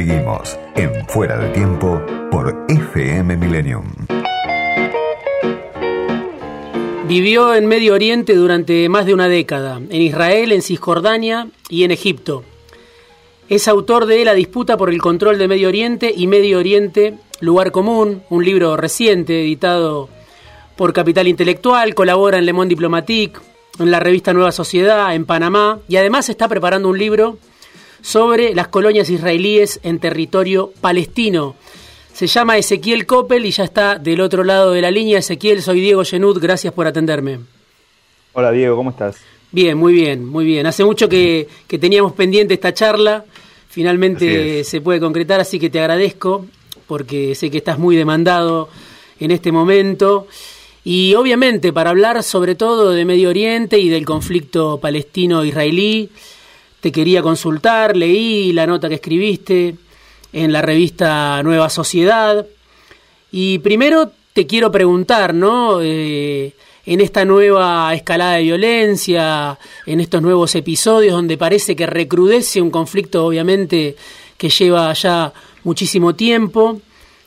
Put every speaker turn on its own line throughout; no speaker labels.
Seguimos en Fuera de Tiempo por FM Millennium.
Vivió en Medio Oriente durante más de una década, en Israel, en Cisjordania y en Egipto. Es autor de La disputa por el control de Medio Oriente y Medio Oriente, Lugar Común, un libro reciente editado por Capital Intelectual, colabora en Le Monde Diplomatique, en la revista Nueva Sociedad, en Panamá, y además está preparando un libro sobre las colonias israelíes en territorio palestino. Se llama Ezequiel Coppel y ya está del otro lado de la línea. Ezequiel, soy Diego Genud, gracias por atenderme.
Hola Diego, ¿cómo estás?
Bien, muy bien, muy bien. Hace mucho que, teníamos pendiente esta charla, finalmente se puede concretar, así que te agradezco porque sé que estás muy demandado en este momento. Y obviamente para hablar sobre todo de Medio Oriente y del conflicto palestino-israelí, te quería consultar, leí la nota que escribiste en la revista Nueva Sociedad. Y primero te quiero preguntar, ¿no? Eh, en esta nueva escalada de violencia, en estos nuevos episodios donde parece que recrudece un conflicto obviamente que lleva ya muchísimo tiempo,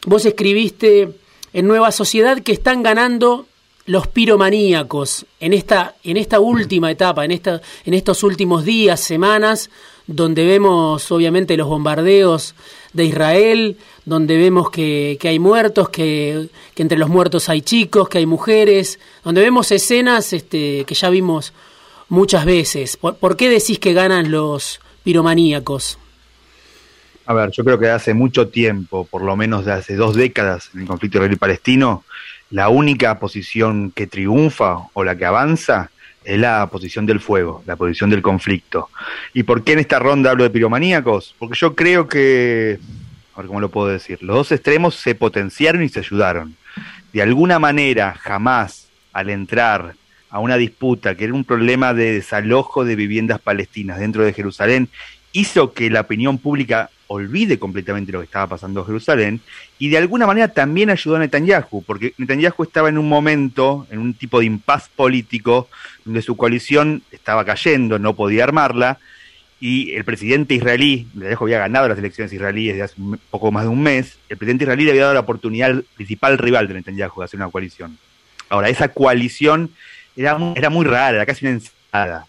vos escribiste en Nueva Sociedad que están ganando los piromaníacos en esta, en esta última etapa, en, esta, en estos últimos días, semanas, donde vemos obviamente los bombardeos de Israel, donde vemos que, hay muertos, que, entre los muertos hay chicos, que hay mujeres, donde vemos escenas este, que ya vimos muchas veces. ¿Por, qué decís que ganan los piromaníacos?
A ver, yo creo que hace mucho tiempo, por lo menos de hace dos décadas, en el conflicto israelí-palestino, la única posición que triunfa o la que avanza es la posición del fuego, la posición del conflicto. ¿Y por qué en esta ronda hablo de piromaníacos? Porque yo creo que, a ver cómo lo puedo decir, los dos extremos se potenciaron y se ayudaron. De alguna manera, jamás al entrar a una disputa que era un problema de desalojo de viviendas palestinas dentro de Jerusalén, hizo que la opinión pública olvide completamente lo que estaba pasando en Jerusalén y de alguna manera también ayudó a Netanyahu, porque Netanyahu estaba en un momento, en un tipo de impas político, donde su coalición estaba cayendo, no podía armarla, y el presidente israelí, Netanyahu había ganado las elecciones israelíes de hace poco más de un mes, el presidente israelí le había dado la oportunidad al principal rival de Netanyahu de hacer una coalición. Ahora, esa coalición era, era muy rara, era casi una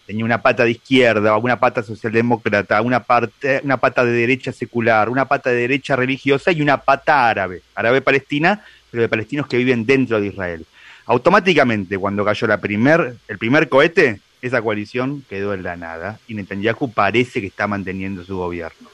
Tenía una pata de izquierda, una pata socialdemócrata, una, parte, una pata de derecha secular, una pata de derecha religiosa y una pata árabe, árabe palestina, pero de palestinos que viven dentro de Israel. Automáticamente, cuando cayó la primer, el primer cohete, esa coalición quedó en la nada y Netanyahu parece que está manteniendo su gobierno.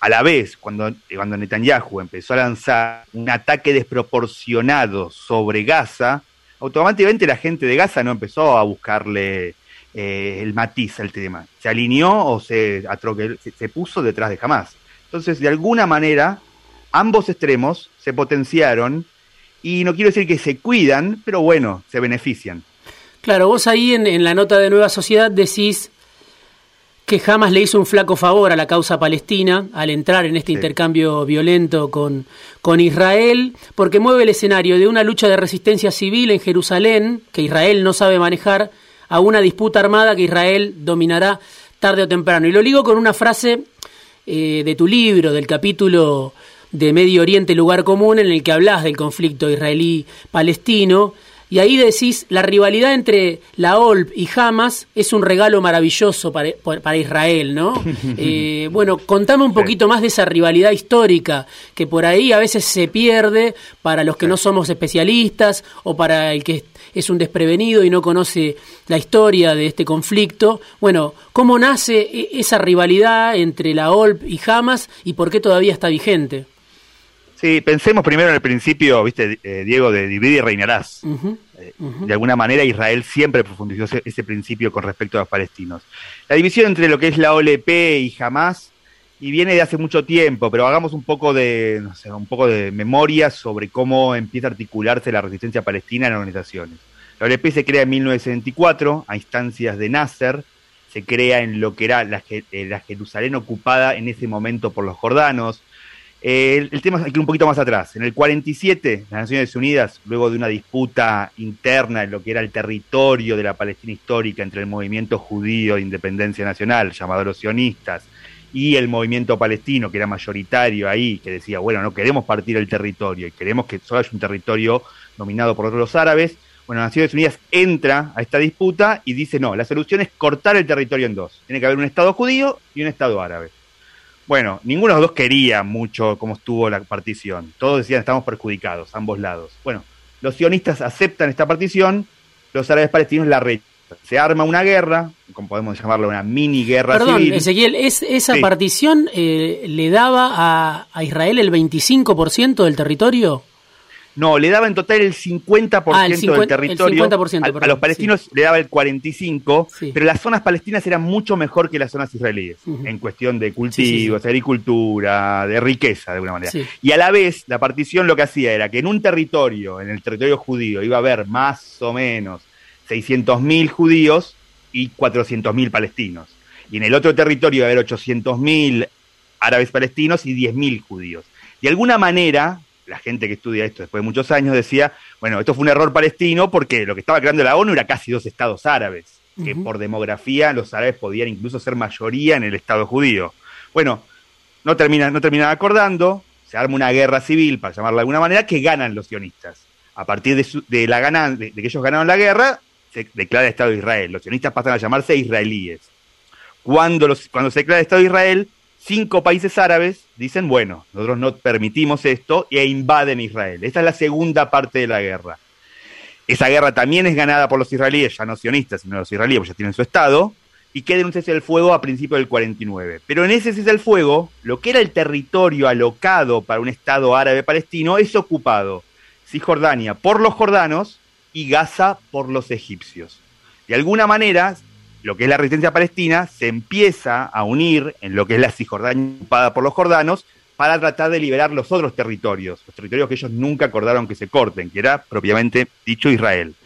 A la vez, cuando, cuando Netanyahu empezó a lanzar un ataque desproporcionado sobre Gaza, automáticamente la gente de Gaza no empezó a buscarle eh, el matiz al tema. Se alineó o se, se puso detrás de jamás. Entonces, de alguna manera, ambos extremos se potenciaron y no quiero decir que se cuidan, pero bueno, se benefician.
Claro, vos ahí en, la nota de Nueva Sociedad decís que jamás le hizo un flaco favor a la causa palestina al entrar en este intercambio violento con, con Israel, porque mueve el escenario de una lucha de resistencia civil en Jerusalén, que Israel no sabe manejar, a una disputa armada que Israel dominará tarde o temprano. Y lo ligo con una frase eh, de tu libro, del capítulo de Medio Oriente, lugar común, en el que hablas del conflicto israelí-palestino. Y ahí decís, la rivalidad entre la OLP y Hamas es un regalo maravilloso para, para Israel, ¿no? Eh, bueno, contame un poquito más de esa rivalidad histórica, que por ahí a veces se pierde para los que no somos especialistas o para el que es un desprevenido y no conoce la historia de este conflicto. Bueno, ¿cómo nace e-, esa rivalidad entre la OLP y Hamas y por qué todavía está vigente?
Sí, pensemos primero en el principio, viste, eh, Diego, de dividir y reinarás. De alguna manera Israel siempre profundizó ese, principio con respecto a los palestinos. La división entre lo que es la OLP y Hamas y viene de hace mucho tiempo, pero hagamos un poco de, no sé, un poco de memoria sobre cómo empieza a articularse la resistencia palestina en organizaciones. La OLP se crea en 1974 a instancias de Nasser, se crea en lo que era la, eh, Jerusalén ocupada en ese momento por los jordanos. Eh, el, tema es que un poquito más atrás. En el 47, las Naciones Unidas, luego de una disputa interna en lo que era el territorio de la Palestina histórica entre el movimiento judío de independencia nacional, llamado los sionistas, y el movimiento palestino, que era mayoritario ahí, que decía, bueno, no queremos partir el territorio y queremos que solo haya un territorio dominado por los árabes, bueno, Naciones Unidas entra a esta disputa y dice, no, la solución es cortar el territorio en dos. Tiene que haber un Estado judío y un Estado árabe. Bueno, ninguno de los dos quería mucho cómo estuvo la partición. Todos decían, estamos perjudicados, ambos lados. Bueno, los sionistas aceptan esta partición, los árabes palestinos la rechazan. Se arma una guerra, como podemos llamarla una mini guerra
Perdón,
civil.
Ezequiel, ¿es, ¿esa partición eh, le daba a, a Israel el 25% del territorio?
No, le daba en total el 50%,
Ah, el 50
del territorio.
el 50%,
a, los palestinos le daba el 45%,
Sí.
pero las zonas palestinas eran mucho mejor que las zonas israelíes, en cuestión de cultivos,
sí,
agricultura, de riqueza, de alguna manera. Y a la vez, la partición lo que hacía era que en un territorio, en el territorio judío, iba a haber más o menos 600.000 judíos y 400.000 palestinos. Y en el otro territorio iba a haber 800.000 árabes palestinos y 10.000 judíos. De alguna manera, la gente que estudia esto después de muchos años decía, bueno, esto fue un error palestino porque lo que estaba creando la ONU era casi dos estados árabes, que por demografía los árabes podían incluso ser mayoría en el estado judío. Bueno, no terminan, no terminan acordando, se arma una guerra civil, para llamarla de alguna manera, que ganan los sionistas. A partir de, su- de la ganan, de, de que ellos ganaron la guerra, se declara el Estado de Israel. Los sionistas pasan a llamarse israelíes. Cuando, los, cuando se declara el Estado de Israel, cinco países árabes dicen, bueno, nosotros no permitimos esto e invaden Israel. Esta es la segunda parte de la guerra. Esa guerra también es ganada por los israelíes, ya no sionistas, sino los israelíes, porque ya tienen su Estado, y queda en un cese del fuego a principios del 49. Pero en ese cese del fuego, lo que era el territorio alocado para un Estado árabe palestino es ocupado. Cisjordania por los jordanos y Gaza por los egipcios. De alguna manera, lo que es la resistencia palestina se empieza a unir en lo que es la Cisjordania ocupada por los jordanos para tratar de liberar los otros territorios, los territorios que ellos nunca acordaron que se corten, que era propiamente dicho Israel.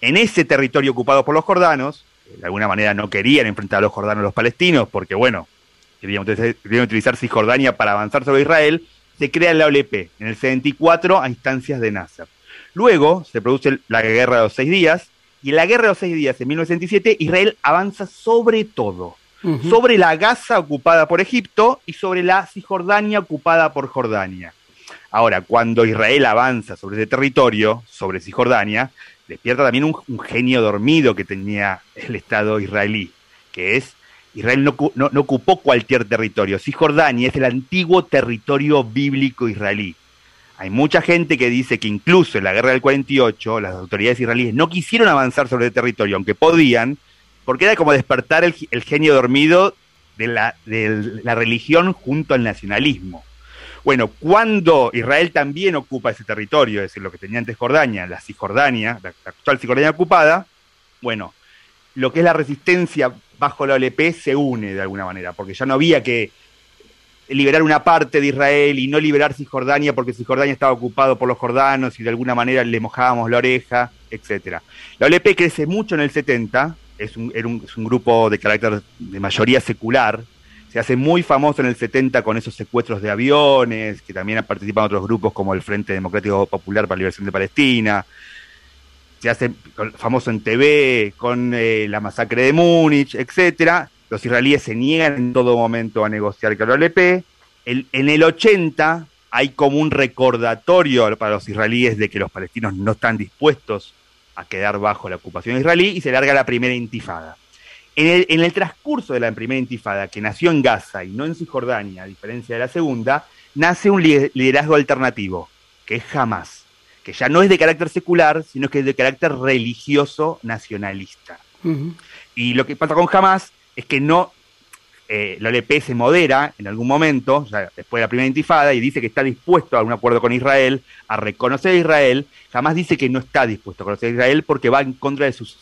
En ese territorio ocupado por los jordanos, de alguna manera no querían enfrentar a los jordanos los palestinos, porque bueno, querían utilizar, utilizar Cisjordania para avanzar sobre Israel, se crea la OLP en el 74 a instancias de Nasser. Luego se produce la guerra de los seis días, y en la guerra de los seis días, en 1967, Israel avanza sobre todo, sobre la Gaza ocupada por Egipto y sobre la Cisjordania ocupada por Jordania. Ahora, cuando Israel avanza sobre ese territorio, sobre Cisjordania, despierta también un, un genio dormido que tenía el Estado israelí, que es, Israel no, no- no ocupó cualquier territorio, Cisjordania es el antiguo territorio bíblico israelí. Hay mucha gente que dice que incluso en la guerra del 48 las autoridades israelíes no quisieron avanzar sobre el territorio, aunque podían, porque era como despertar el, genio dormido de la, de la religión junto al nacionalismo. Bueno, cuando Israel también ocupa ese territorio, es decir, lo que tenía antes Jordania, la Cisjordania, la actual Cisjordania ocupada, bueno, lo que es la resistencia bajo la OLP se une de alguna manera, porque ya no había que liberar una parte de Israel y no liberar Cisjordania porque Cisjordania estaba ocupado por los jordanos y de alguna manera le mojábamos la oreja, etcétera. La OLP crece mucho en el 70, es un, era un- grupo de carácter de mayoría secular, se hace muy famoso en el 70 con esos secuestros de aviones, que también participan otros grupos como el Frente Democrático Popular para la Liberación de Palestina, se hace famoso en TV con eh, la masacre de Múnich, etcétera. Los israelíes se niegan en todo momento a negociar con la OLP. El- en el 80 hay como un recordatorio para los israelíes de que los palestinos no están dispuestos a quedar bajo la ocupación israelí y se larga la primera intifada. En el, en el transcurso de la primera intifada, que nació en Gaza y no en Cisjordania, a diferencia de la segunda, nace un li- liderazgo alternativo, que es Hamas, que ya no es de carácter secular, sino que es de carácter religioso nacionalista. Y lo que pasa con Hamas es que no, eh, la OLP se modera en algún momento, después de la primera intifada, y dice que está dispuesto a un acuerdo con Israel, a reconocer a Israel. Hamas dice que no está dispuesto a reconocer a Israel porque va en contra de sus,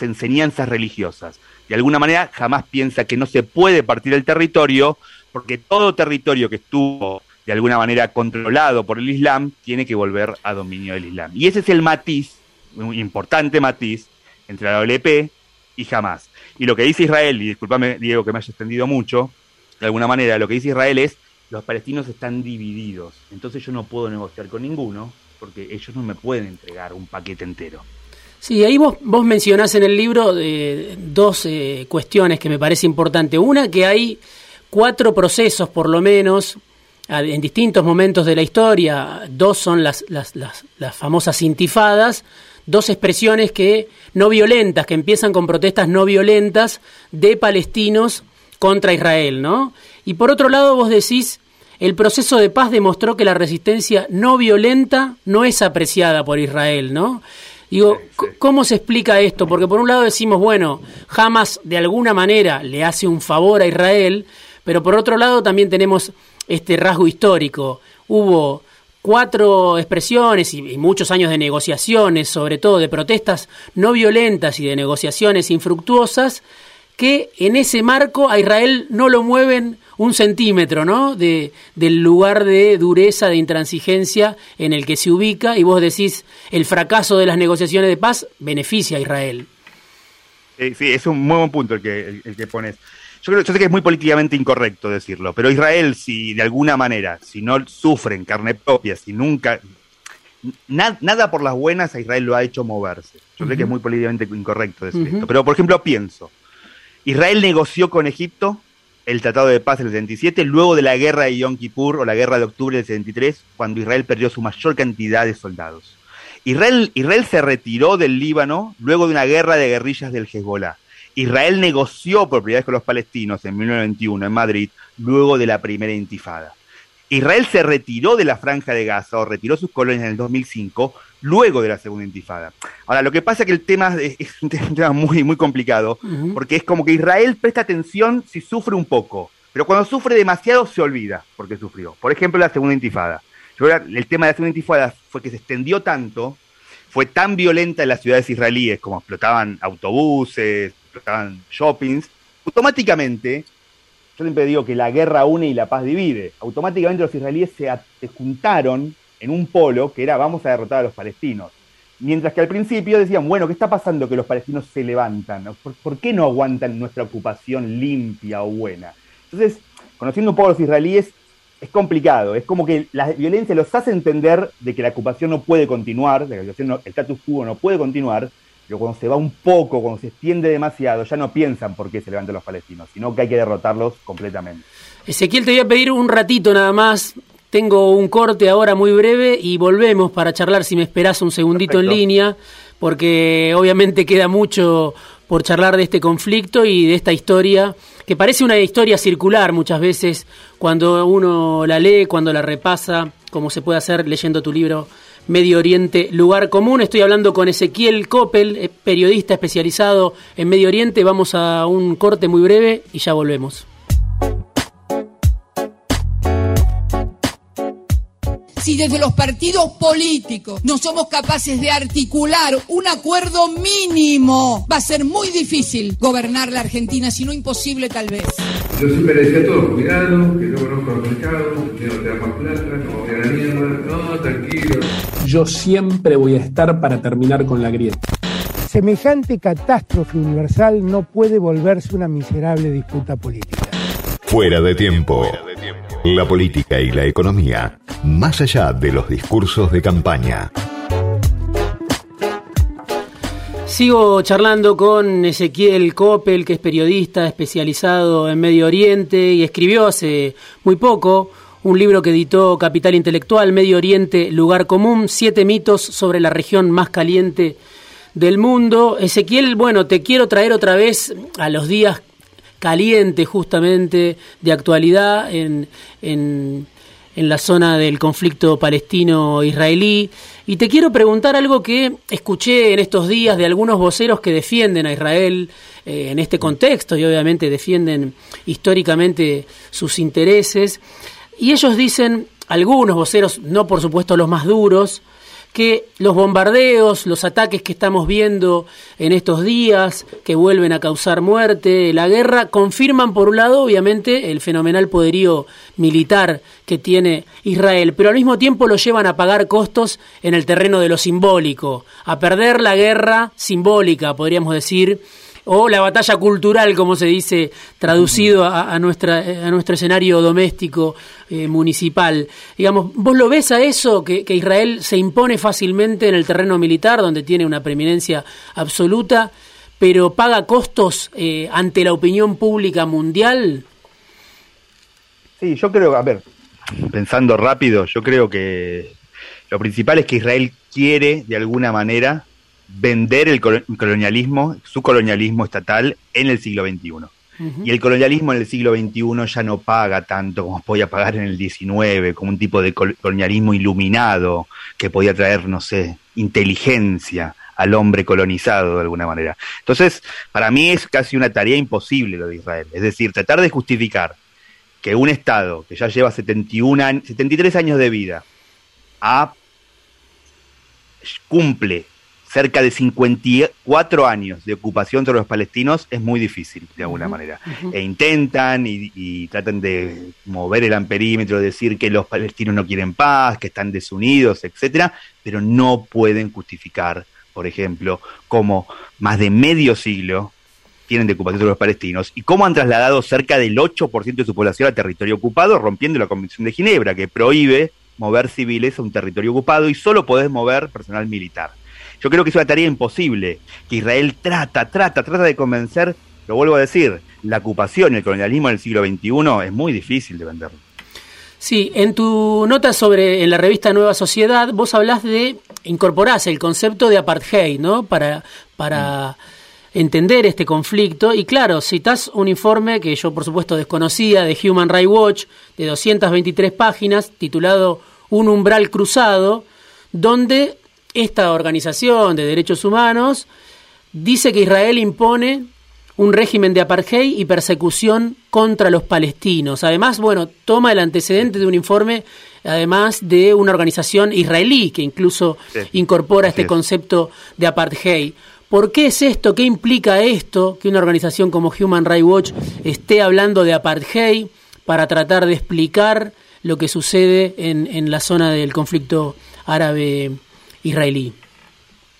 enseñanzas religiosas. De alguna manera, Hamas piensa que no se puede partir el territorio porque todo territorio que estuvo de alguna manera controlado por el Islam tiene que volver a dominio del Islam. Y ese es el matiz, un importante matiz, entre la OLP y Hamas. Y lo que dice Israel, y discúlpame Diego que me haya extendido mucho, de alguna manera lo que dice Israel es, los palestinos están divididos, entonces yo no puedo negociar con ninguno porque ellos no me pueden entregar un paquete entero.
Sí, ahí vos, vos mencionás en el libro eh, dos eh, cuestiones que me parece importante. Una, que hay cuatro procesos por lo menos en distintos momentos de la historia, dos son las, las, las, las, famosas intifadas, dos expresiones que no violentas, que empiezan con protestas no violentas de palestinos contra Israel, ¿no? Y por otro lado vos decís, el proceso de paz demostró que la resistencia no violenta no es apreciada por Israel, ¿no? Digo, ¿cómo se explica esto? Porque por un lado decimos, bueno, Hamas de alguna manera le hace un favor a Israel, pero por otro lado también tenemos este rasgo histórico. Hubo cuatro expresiones y, muchos años de negociaciones, sobre todo de protestas no violentas y de negociaciones infructuosas, que en ese marco a Israel no lo mueven un centímetro, ¿no? De, del lugar de dureza, de intransigencia en el que se ubica, y vos decís, el fracaso de las negociaciones de paz beneficia a Israel.
sí, es un muy buen punto el que, el, que pones. Yo, creo, yo sé que es muy políticamente incorrecto decirlo, pero Israel, si de alguna manera, si no sufre en carne propia, si nunca, nada por las buenas a Israel lo ha hecho moverse. Yo sé que es muy políticamente incorrecto decir esto, pero por ejemplo pienso, Israel negoció con Egipto el Tratado de Paz del 77, luego de la guerra de Yom Kippur o la guerra de octubre del 73, cuando Israel perdió su mayor cantidad de soldados. Israel, Israel se retiró del Líbano luego de una guerra de guerrillas del Hezbollah. Israel negoció vez con los palestinos en 1991 en Madrid, luego de la primera intifada. Israel se retiró de la franja de Gaza o retiró sus colonias en el 2005 luego de la segunda intifada. Ahora, lo que pasa es que el tema es, un tema muy, muy complicado, porque es como que Israel presta atención si sufre un poco, pero cuando sufre demasiado se olvida porque sufrió. Por ejemplo, la segunda intifada. el tema de la segunda intifada fue que se extendió tanto, fue tan violenta en las ciudades israelíes, como explotaban autobuses, shoppings, automáticamente yo siempre digo que la guerra une y la paz divide. Automáticamente los israelíes se, juntaron en un polo que era vamos a derrotar a los palestinos. Mientras que al principio decían, bueno, ¿qué está pasando que los palestinos se levantan? ¿Por, qué no aguantan nuestra ocupación limpia o buena? Entonces, conociendo un poco a los israelíes, es complicado. Es como que la violencia los hace entender de que la ocupación no puede continuar, de que el status quo no puede continuar, pero cuando se va un poco, cuando se extiende demasiado, ya no piensan por qué se levantan los palestinos, sino que hay que derrotarlos completamente.
Ezequiel, te voy a pedir un ratito nada más tengo un corte ahora muy breve y volvemos para charlar si me esperás un segundito en línea, porque obviamente queda mucho por charlar de este conflicto y de esta historia, que parece una historia circular muchas veces cuando uno la lee, cuando la repasa, como se puede hacer leyendo tu libro Medio Oriente, lugar común. Estoy hablando con Ezequiel Coppel, eh, periodista especializado en Medio Oriente. Vamos a un corte muy breve y ya volvemos.
si desde los partidos políticos no somos capaces de articular un acuerdo mínimo, va a ser muy difícil gobernar la Argentina, si no imposible tal vez.
Yo siempre decía a todos, cuidado, que no conozco los mercados, que no te da más plata, no voy a la mierda, no, tranquilo.
Yo siempre voy a estar para terminar con la grieta.
Semejante catástrofe universal no puede volverse una miserable disputa política.
Fuera de tiempo. La política y la economía, más allá de los discursos de campaña.
Sigo charlando con Ezequiel Coppel, que es periodista especializado en Medio Oriente y escribió hace muy poco un libro que editó Capital Intelectual, Medio Oriente, Lugar Común, siete mitos sobre la región más caliente del mundo. Ezequiel, bueno, te quiero traer otra vez a los días caliente justamente de actualidad en, en, en la zona del conflicto palestino-israelí. Y te quiero preguntar algo que escuché en estos días de algunos voceros que defienden a Israel eh, en este contexto y obviamente defienden históricamente sus intereses. Y ellos dicen, algunos voceros, no por supuesto los más duros, que los bombardeos, los ataques que estamos viendo en estos días, que vuelven a causar muerte, la guerra, confirman por un lado, obviamente, el fenomenal poderío militar que tiene Israel, pero al mismo tiempo lo llevan a pagar costos en el terreno de lo simbólico, a perder la guerra simbólica, podríamos decir, o la batalla cultural, como se dice, traducido a, nuestra, a nuestro escenario doméstico eh, municipal. Digamos, ¿vos lo ves a eso, que, Israel se impone fácilmente en el terreno militar, donde tiene una preeminencia absoluta, pero paga costos eh, ante la opinión pública mundial?
Sí, yo creo, a ver, pensando rápido, yo creo que lo principal es que Israel quiere, de alguna manera, vender el colonialismo, su colonialismo estatal en el siglo XXI. Y el colonialismo en el siglo XXI ya no paga tanto como podía pagar en el XIX, como un tipo de colonialismo iluminado que podía traer, no sé, inteligencia al hombre colonizado de alguna manera. Entonces, para mí es casi una tarea imposible lo de Israel. Es decir, tratar de justificar que un Estado que ya lleva 71 años, 73 años de vida cumple cerca de 54 años de ocupación sobre los palestinos es muy difícil, de alguna manera. E intentan y, tratan de mover el amperímetro, decir que los palestinos no quieren paz, que están desunidos, etcétera, pero no pueden justificar, por ejemplo, cómo más de medio siglo tienen de ocupación sobre los palestinos y cómo han trasladado cerca del 8% de su población a territorio ocupado, rompiendo la Convención de Ginebra, que prohíbe mover civiles a un territorio ocupado y solo podés mover personal militar. Yo creo que es una tarea imposible, que Israel trata, trata, trata de convencer, lo vuelvo a decir, la ocupación y el colonialismo en el siglo XXI es muy difícil de venderlo.
Sí, en tu nota sobre en la revista Nueva Sociedad, vos hablas de incorporás el concepto de apartheid, ¿no? Para, para entender este conflicto. Y claro, citas un informe que yo por supuesto desconocía de Human Rights Watch, de 223 páginas, titulado Un umbral cruzado, donde esta organización de derechos humanos dice que Israel impone un régimen de apartheid y persecución contra los palestinos. Además, bueno, toma el antecedente de un informe, además de una organización israelí que incluso incorpora este concepto de apartheid. ¿Por qué es esto? ¿Qué implica esto que una organización como Human Rights Watch esté hablando de apartheid para tratar de explicar lo que sucede en, en la zona del conflicto árabe israelí.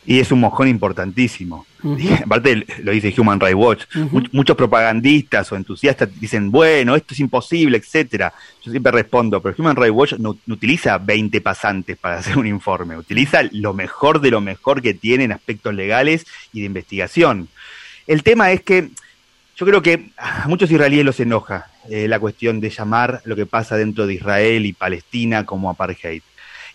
Y es un mojón importantísimo. Aparte lo dice Human Rights Watch. muchos propagandistas o entusiastas dicen, bueno, esto es imposible, etcétera. Yo siempre respondo, pero Human Rights Watch no, utiliza 20 pasantes para hacer un informe, utiliza lo mejor de lo mejor que tiene en aspectos legales y de investigación. El tema es que yo creo que a muchos israelíes los enoja eh, la cuestión de llamar lo que pasa dentro de Israel y Palestina como apartheid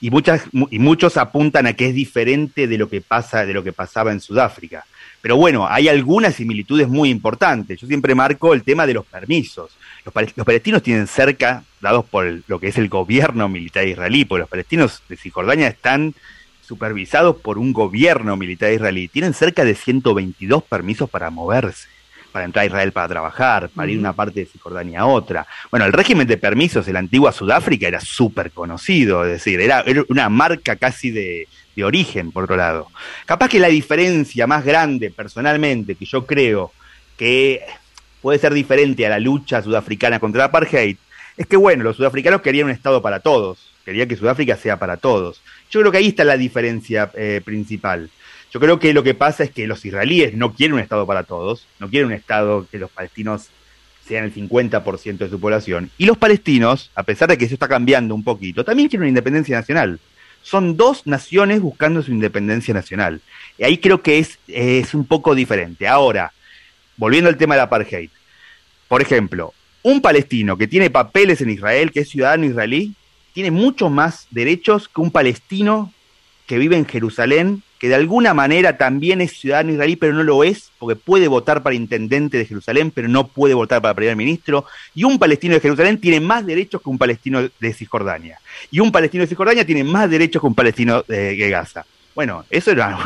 y muchas y muchos apuntan a que es diferente de lo que pasa de lo que pasaba en Sudáfrica. Pero bueno, hay algunas similitudes muy importantes. Yo siempre marco el tema de los permisos. Los, palestinos tienen cerca, dados por lo que es el gobierno militar israelí, porque los palestinos de Cisjordania están supervisados por un gobierno militar israelí, tienen cerca de 122 permisos para moverse para entrar a Israel para trabajar, para ir de una parte de Cisjordania a otra. Bueno, el régimen de permisos de la antigua Sudáfrica era súper conocido, es decir, era, una marca casi de, de origen, por otro lado. Capaz que la diferencia más grande, personalmente, que yo creo que puede ser diferente a la lucha sudafricana contra el apartheid, es que, bueno, los sudafricanos querían un Estado para todos, querían que Sudáfrica sea para todos. Yo creo que ahí está la diferencia eh, principal. Yo creo que lo que pasa es que los israelíes no quieren un Estado para todos, no quieren un Estado que los palestinos sean el 50% de su población. Y los palestinos, a pesar de que eso está cambiando un poquito, también quieren una independencia nacional. Son dos naciones buscando su independencia nacional. Y ahí creo que es, es un poco diferente. Ahora, volviendo al tema del apartheid. Por ejemplo, un palestino que tiene papeles en Israel, que es ciudadano israelí, tiene muchos más derechos que un palestino que vive en Jerusalén que de alguna manera también es ciudadano israelí, pero no lo es, porque puede votar para intendente de Jerusalén, pero no puede votar para primer ministro. Y un palestino de Jerusalén tiene más derechos que un palestino de Cisjordania. Y un palestino de Cisjordania tiene más derechos que un palestino de, Gaza. Bueno, eso era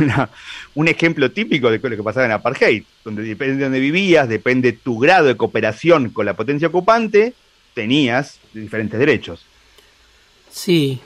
un ejemplo típico de lo que pasaba en Apartheid, donde depende de dónde vivías, depende tu grado de cooperación con la potencia ocupante, tenías diferentes derechos.
Sí,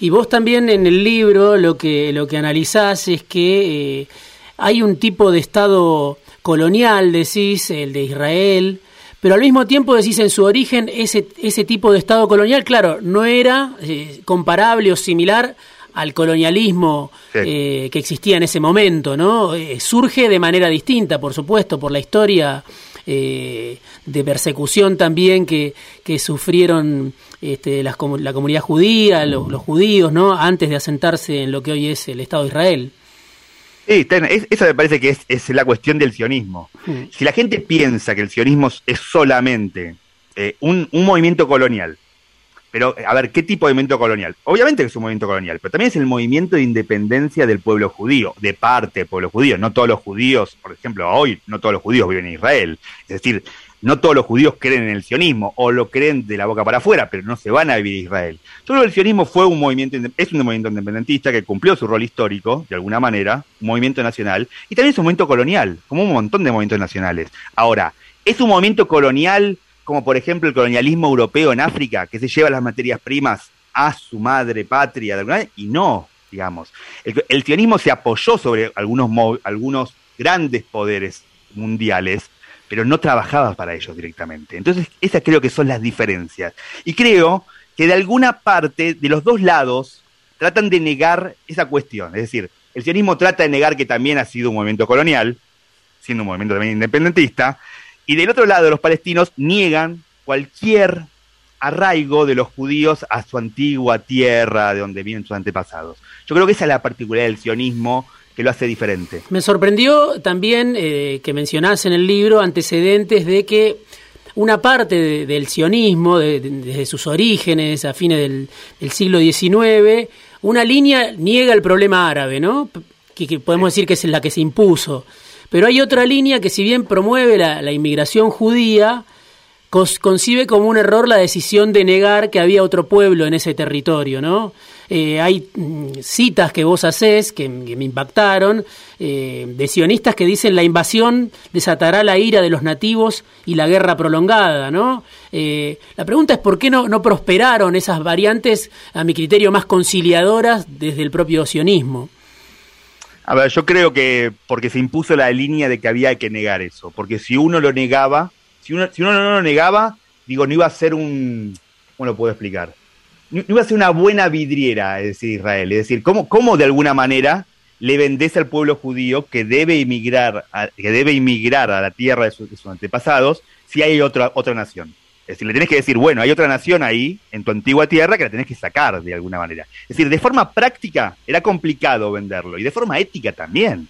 y vos también en el libro lo que, lo que analizás es que eh, hay un tipo de Estado colonial, decís, el de Israel, pero al mismo tiempo decís en su origen ese, ese tipo de Estado colonial, claro, no era eh, comparable o similar al colonialismo eh, que existía en ese momento, ¿no? surge de manera distinta, por supuesto, por la historia de persecución también que, que sufrieron este, la comunidad judía, los, judíos, ¿no? Antes de asentarse en lo que hoy es el Estado de Israel.
Sí, eso me parece que es, la cuestión del sionismo. Si la gente piensa que el sionismo es solamente eh, un, un movimiento colonial. Pero, a ver, ¿qué tipo de movimiento colonial? Obviamente que es un movimiento colonial, pero también es el movimiento de independencia del pueblo judío, de parte del pueblo judío. No todos los judíos, por ejemplo, hoy no todos los judíos viven en Israel. Es decir, no todos los judíos creen en el sionismo o lo creen de la boca para afuera, pero no se van a vivir a Israel. Que el sionismo fue un movimiento, es un movimiento independentista que cumplió su rol histórico, de alguna manera, un movimiento nacional, y también es un movimiento colonial, como un montón de movimientos nacionales. Ahora, ¿es un movimiento colonial como por ejemplo el colonialismo europeo en África, que se lleva las materias primas a su madre patria, de alguna y no, digamos. El, sionismo se apoyó sobre algunos, algunos grandes poderes mundiales, pero no trabajaba para ellos directamente. Entonces, esas creo que son las diferencias. Y creo que de alguna parte, de los dos lados, tratan de negar esa cuestión. Es decir, el sionismo trata de negar que también ha sido un movimiento colonial, siendo un movimiento también independentista, y del otro lado, los palestinos niegan cualquier arraigo de los judíos a su antigua tierra de donde vienen sus antepasados. Yo creo que esa es la particularidad del sionismo que lo hace diferente.
Me sorprendió también eh, que mencionás en el libro antecedentes de que una parte del sionismo, desde sus orígenes a fines del, siglo XIX, una línea niega el problema árabe, ¿no? que podemos decir que es la que se impuso. Pero hay otra línea que si bien promueve la, inmigración judía, concibe como un error la decisión de negar que había otro pueblo en ese territorio, ¿no? Eh, hay mm, citas que vos hacés que, me impactaron, eh, de sionistas que dicen la invasión desatará la ira de los nativos y la guerra prolongada, ¿no? Eh, la pregunta es por qué no, no prosperaron esas variantes, a mi criterio, más conciliadoras desde el propio sionismo.
A ver, yo creo que porque se impuso la línea de que había que negar eso, porque si uno lo negaba, si uno, no lo negaba, digo, no iba a ser un, ¿cómo lo puedo explicar? No, iba a ser una buena vidriera, es decir, Israel, es decir, ¿cómo, cómo de alguna manera le vendés al pueblo judío que debe emigrar, a, que debe inmigrar a la tierra de, sus antepasados si hay otra, otra nación? Es decir, le tenés que decir, bueno, hay otra nación ahí, en tu antigua tierra, que la tenés que sacar de alguna manera. Es decir, de forma práctica era complicado venderlo, y de forma ética también,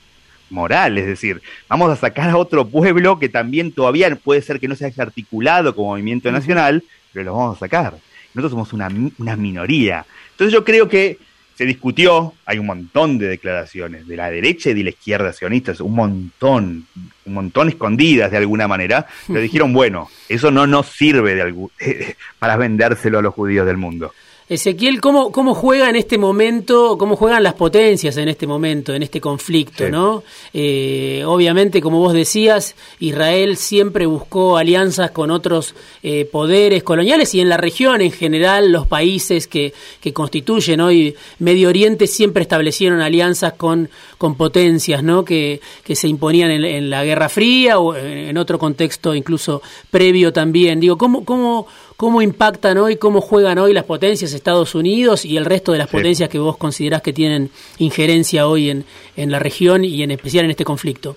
moral, es decir, vamos a sacar a otro pueblo que también todavía puede ser que no se haya articulado como movimiento nacional, pero lo vamos a sacar. Nosotros somos una, una minoría. Entonces yo creo que se discutió, hay un montón de declaraciones de la derecha y de la izquierda sionistas, un montón, un montón escondidas de alguna manera, pero dijeron, bueno, eso no nos sirve de para vendérselo a los judíos del mundo.
Ezequiel, ¿cómo, ¿cómo juega en este momento, cómo juegan las potencias en este momento, en este conflicto, no? Eh, obviamente, como vos decías, Israel siempre buscó alianzas con otros eh, poderes coloniales y en la región en general los países que, que constituyen hoy Medio Oriente siempre establecieron alianzas con, con potencias, ¿no? Que, que se imponían en, en la Guerra Fría o en otro contexto incluso previo también. Digo, ¿cómo, cómo cómo impactan hoy, cómo juegan hoy las potencias Estados Unidos y el resto de las potencias que vos considerás que tienen injerencia hoy en, en la región y en especial en este conflicto.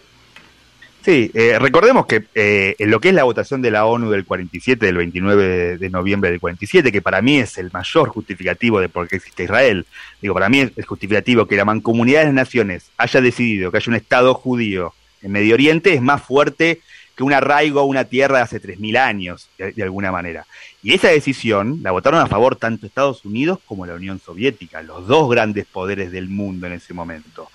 Sí, eh, recordemos que eh, en lo que es la votación de la ONU del 47, del 29 de noviembre del 47, que para mí es el mayor justificativo de por qué existe Israel, digo, para mí es justificativo que la mancomunidad de las naciones haya decidido que haya un Estado judío en Medio Oriente, es más fuerte que un arraigo a una tierra de hace 3.000 años, de, alguna manera. Y esa decisión la votaron a favor tanto Estados Unidos como la Unión Soviética, los dos grandes poderes del mundo en ese momento.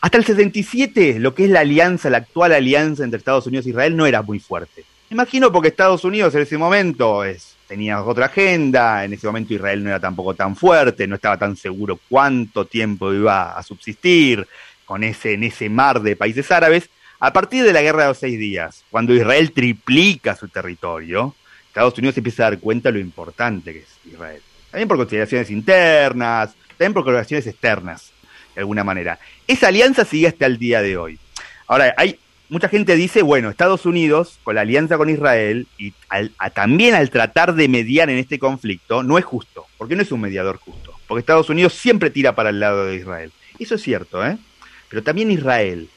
Hasta el 77, lo que es la alianza, la actual alianza entre Estados Unidos e Israel, no era muy fuerte. Imagino porque Estados Unidos en ese momento es, tenía otra agenda, en ese momento Israel no era tampoco tan fuerte, no estaba tan seguro cuánto tiempo iba a subsistir con ese, en ese mar de países árabes, a partir de la guerra de los seis días, cuando Israel triplica su territorio, Estados Unidos empieza a dar cuenta de lo importante que es Israel. También por consideraciones internas, también por consideraciones externas, de alguna manera. Esa alianza sigue hasta el día de hoy. Ahora, hay mucha gente dice, bueno, Estados Unidos, con la alianza con Israel, y también al tratar de mediar en este conflicto, no es justo, porque no es un mediador justo, porque Estados Unidos siempre tira para el lado de Israel. Eso es cierto, ¿eh? Pero también Israel,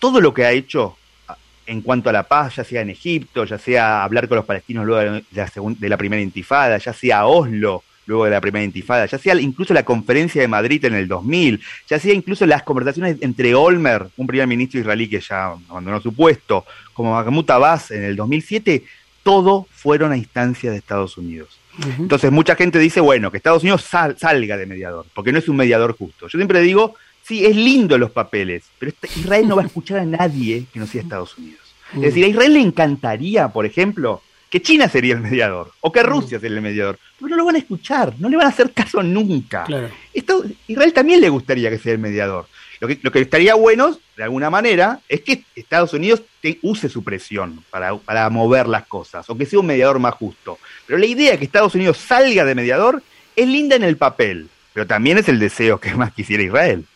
todo lo que ha hecho ah, en cuanto a la paz, ya sea en Egipto, ya sea hablar con los palestinos luego de la, de la primera intifada, ya sea Oslo luego de la primera intifada, ya sea incluso la conferencia de Madrid en el 2000, ya sea incluso las conversaciones entre Olmer, un primer ministro israelí que ya abandonó su puesto, como Mahmoud Abbas en el 2007, todo fueron a instancia de Estados Unidos. Entonces mucha gente dice, bueno, que Estados Unidos salga de mediador, porque no es un mediador justo. Yo siempre digo, sí, es lindo los papeles, pero Israel no va a escuchar a nadie que no sea Estados Unidos. Es decir, a Israel le encantaría, por ejemplo, que China sería el mediador o que Rusia sería el mediador, pero no lo van a escuchar, no le van a hacer caso nunca. Esto, Israel también le gustaría que sea el mediador. Lo que, lo que estaría bueno, de alguna manera, es que Estados Unidos use su presión para, para mover las cosas, o que sea un mediador más justo. Pero la idea de que Estados Unidos salga de mediador es linda en el papel, pero también es el deseo que más quisiera Israel.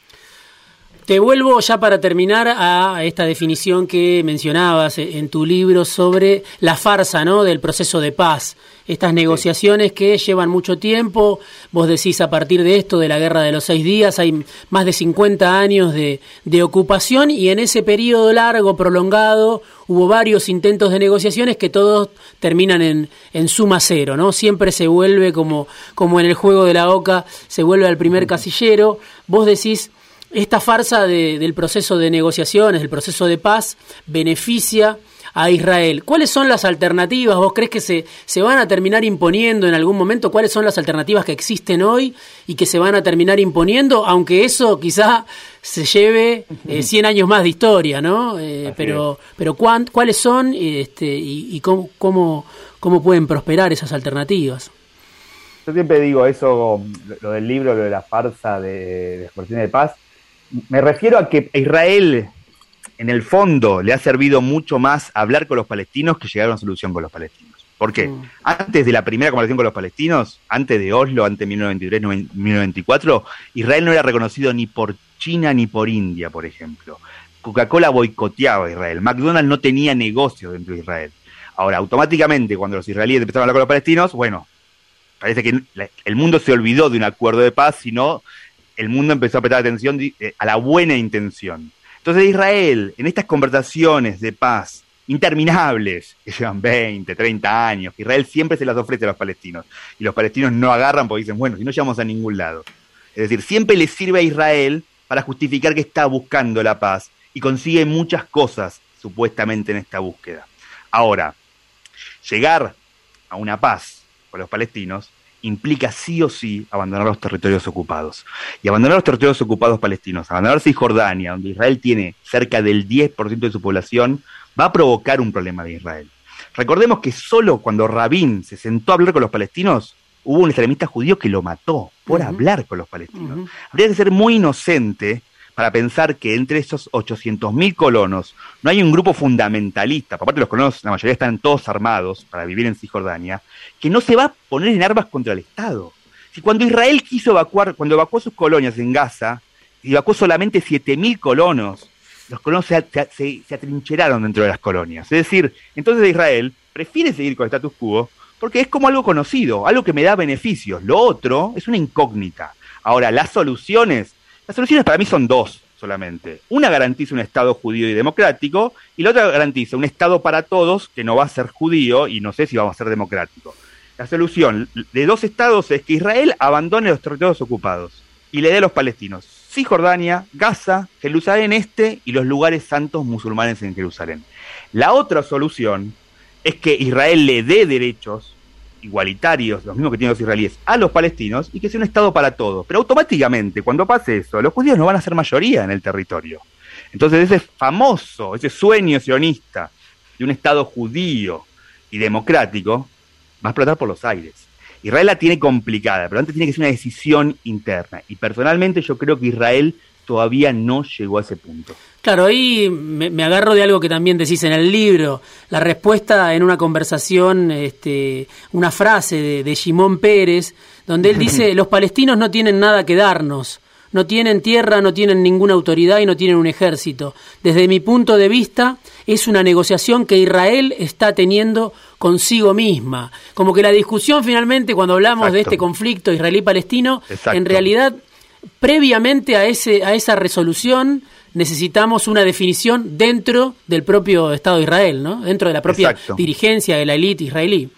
Te vuelvo ya para terminar a esta definición que mencionabas en tu libro sobre la farsa ¿no? del proceso de paz. Estas negociaciones que llevan mucho tiempo, vos decís a partir de esto, de la guerra de los seis días, hay más de 50 años de, de ocupación y en ese periodo largo, prolongado, hubo varios intentos de negociaciones que todos terminan en, en suma cero, ¿no? Siempre se vuelve como, como en el juego de la oca, se vuelve al primer casillero. Vos decís esta farsa del proceso de negociaciones, del proceso de paz, beneficia a Israel. ¿Cuáles son las alternativas? ¿Vos crees que se, se van a terminar imponiendo en algún momento? ¿Cuáles son las alternativas que existen hoy y que se van a terminar imponiendo? Aunque eso quizá se lleve 100 eh, años más de historia, ¿no? Eh, pero pero ¿cuáles son este, y, cómo, cómo, cómo pueden prosperar esas alternativas?
Yo siempre digo eso, lo del libro, lo de la farsa de, de de paz, me refiero a que Israel, en el fondo, le ha servido mucho más hablar con los palestinos que llegar a una solución con los palestinos. ¿Por qué? Mm. Antes de la primera conversación con los palestinos, antes de Oslo, antes de 1993, 1994, Israel no era reconocido ni por China ni por India, por ejemplo. Coca-Cola boicoteaba a Israel. McDonald's no tenía negocio dentro de Israel. Ahora, automáticamente, cuando los israelíes empezaron a hablar con los palestinos, bueno, parece que el mundo se olvidó de un acuerdo de paz, sino el mundo empezó a prestar atención eh, a la buena intención. Entonces Israel, en estas conversaciones de paz interminables, que llevan 20, 30 años, que Israel siempre se las ofrece a los palestinos, y los palestinos no agarran porque dicen, bueno, si no llegamos a ningún lado. Es decir, siempre le sirve a Israel para justificar que está buscando la paz y consigue muchas cosas supuestamente en esta búsqueda. Ahora, llegar a una paz con los palestinos implica sí o sí abandonar los territorios ocupados. Y abandonar los territorios ocupados palestinos, abandonar Cisjordania, donde Israel tiene cerca del 10% de su población, va a provocar un problema de Israel. Recordemos que solo cuando Rabin se sentó a hablar con los palestinos, hubo un extremista judío que lo mató por hablar con los palestinos. Habría que ser muy inocente para pensar que entre esos 800.000 colonos no hay un grupo fundamentalista, por parte de los colonos la mayoría están todos armados para vivir en Cisjordania, que no se va a poner en armas contra el Estado. Si cuando Israel quiso evacuar, cuando evacuó sus colonias en Gaza, evacuó solamente 7.000 colonos, los colonos se, se, atrincheraron dentro de las colonias. Es decir, entonces Israel prefiere seguir con el status quo porque es como algo conocido, algo que me da beneficios. Lo otro es una incógnita. Ahora, las soluciones las soluciones para mí son dos solamente. Una garantiza un Estado judío y democrático y la otra garantiza un Estado para todos que no va a ser judío y no sé si va a ser democrático. La solución de dos estados es que Israel abandone los territorios ocupados y le dé a los palestinos Cisjordania, Gaza, Jerusalén Este y los lugares santos musulmanes en Jerusalén. La otra solución es que Israel le dé derechos igualitarios, los mismos que tienen los israelíes, a los palestinos y que sea un Estado para todos. Pero automáticamente, cuando pase eso, los judíos no van a ser mayoría en el territorio. Entonces ese famoso, ese sueño sionista de un Estado judío y democrático va a explotar por los aires. Israel la tiene complicada, pero antes tiene que ser una decisión interna. Y personalmente yo creo que Israel todavía no llegó a ese punto.
Claro, ahí me, agarro de algo que también decís en el libro, la respuesta en una conversación, este, una frase de, de Simón Pérez, donde él dice, los palestinos no tienen nada que darnos, no tienen tierra, no tienen ninguna autoridad y no tienen un ejército. Desde mi punto de vista, es una negociación que Israel está teniendo consigo misma. Como que la discusión finalmente, cuando hablamos de este conflicto israelí-palestino, en realidad, previamente a, ese, a esa resolución, necesitamos una definición dentro del propio Estado de Israel, ¿no? Dentro de la propia dirigencia de la élite israelí.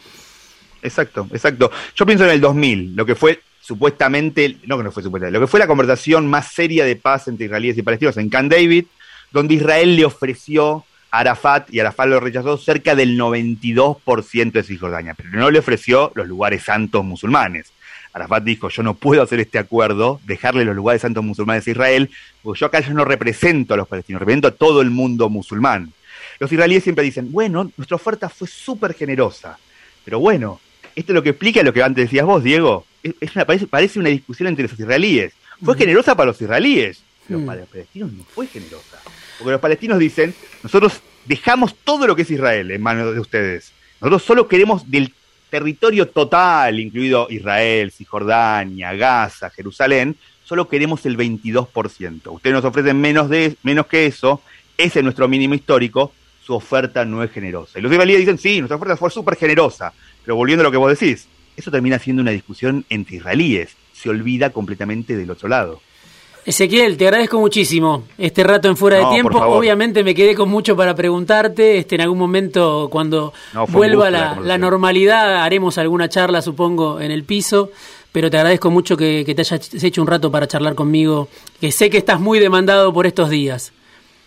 Exacto, exacto. Yo pienso en el 2000, lo que fue supuestamente, no que no fue supuestamente, lo que fue la conversación más seria de paz entre israelíes y palestinos en Camp David, donde Israel le ofreció Arafat, y Arafat lo rechazó, cerca del 92% de Cisjordania, pero no le ofreció los lugares santos musulmanes. Arafat dijo, yo no puedo hacer este acuerdo, dejarle los lugares santos musulmanes a Israel, porque yo acá yo no represento a los palestinos, represento a todo el mundo musulmán. Los israelíes siempre dicen, bueno, nuestra oferta fue súper generosa, pero bueno, esto es lo que explica lo que antes decías vos, Diego. Es parece, una discusión entre los israelíes. Fue generosa para los israelíes, pero para los palestinos no fue generosa. Porque los palestinos dicen, nosotros dejamos todo lo que es Israel en manos de ustedes. Nosotros solo queremos del territorio total, incluido Israel, Cisjordania, Gaza, Jerusalén, solo queremos el 22%. Ustedes nos ofrecen menos, de, menos que eso, ese es nuestro mínimo histórico, su oferta no es generosa. Y los israelíes dicen, sí, nuestra oferta fue súper generosa, pero volviendo a lo que vos decís, eso termina siendo una discusión entre israelíes, se olvida completamente del otro lado.
Ezequiel, te agradezco muchísimo este rato en fuera de tiempo. Obviamente me quedé con mucho para preguntarte. Este, en algún momento, cuando vuelva la, la, normalidad, haremos alguna charla, supongo, en el piso. Pero te agradezco mucho que, que te hayas hecho un rato para charlar conmigo, que sé que estás muy demandado por estos días.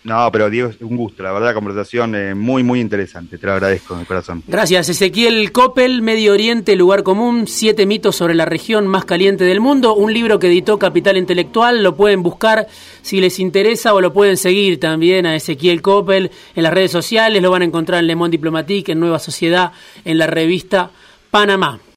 No, pero Diego, un gusto, la verdad, conversación es muy, muy interesante, te lo agradezco de corazón.
Gracias, Ezequiel Coppel, Medio Oriente, Lugar Común, Siete mitos sobre la región más caliente del mundo, un libro que editó Capital Intelectual, lo pueden buscar si les interesa o lo pueden seguir también a Ezequiel Coppel en las redes sociales, lo van a encontrar en Le Monde Diplomatique, en Nueva Sociedad, en la revista Panamá.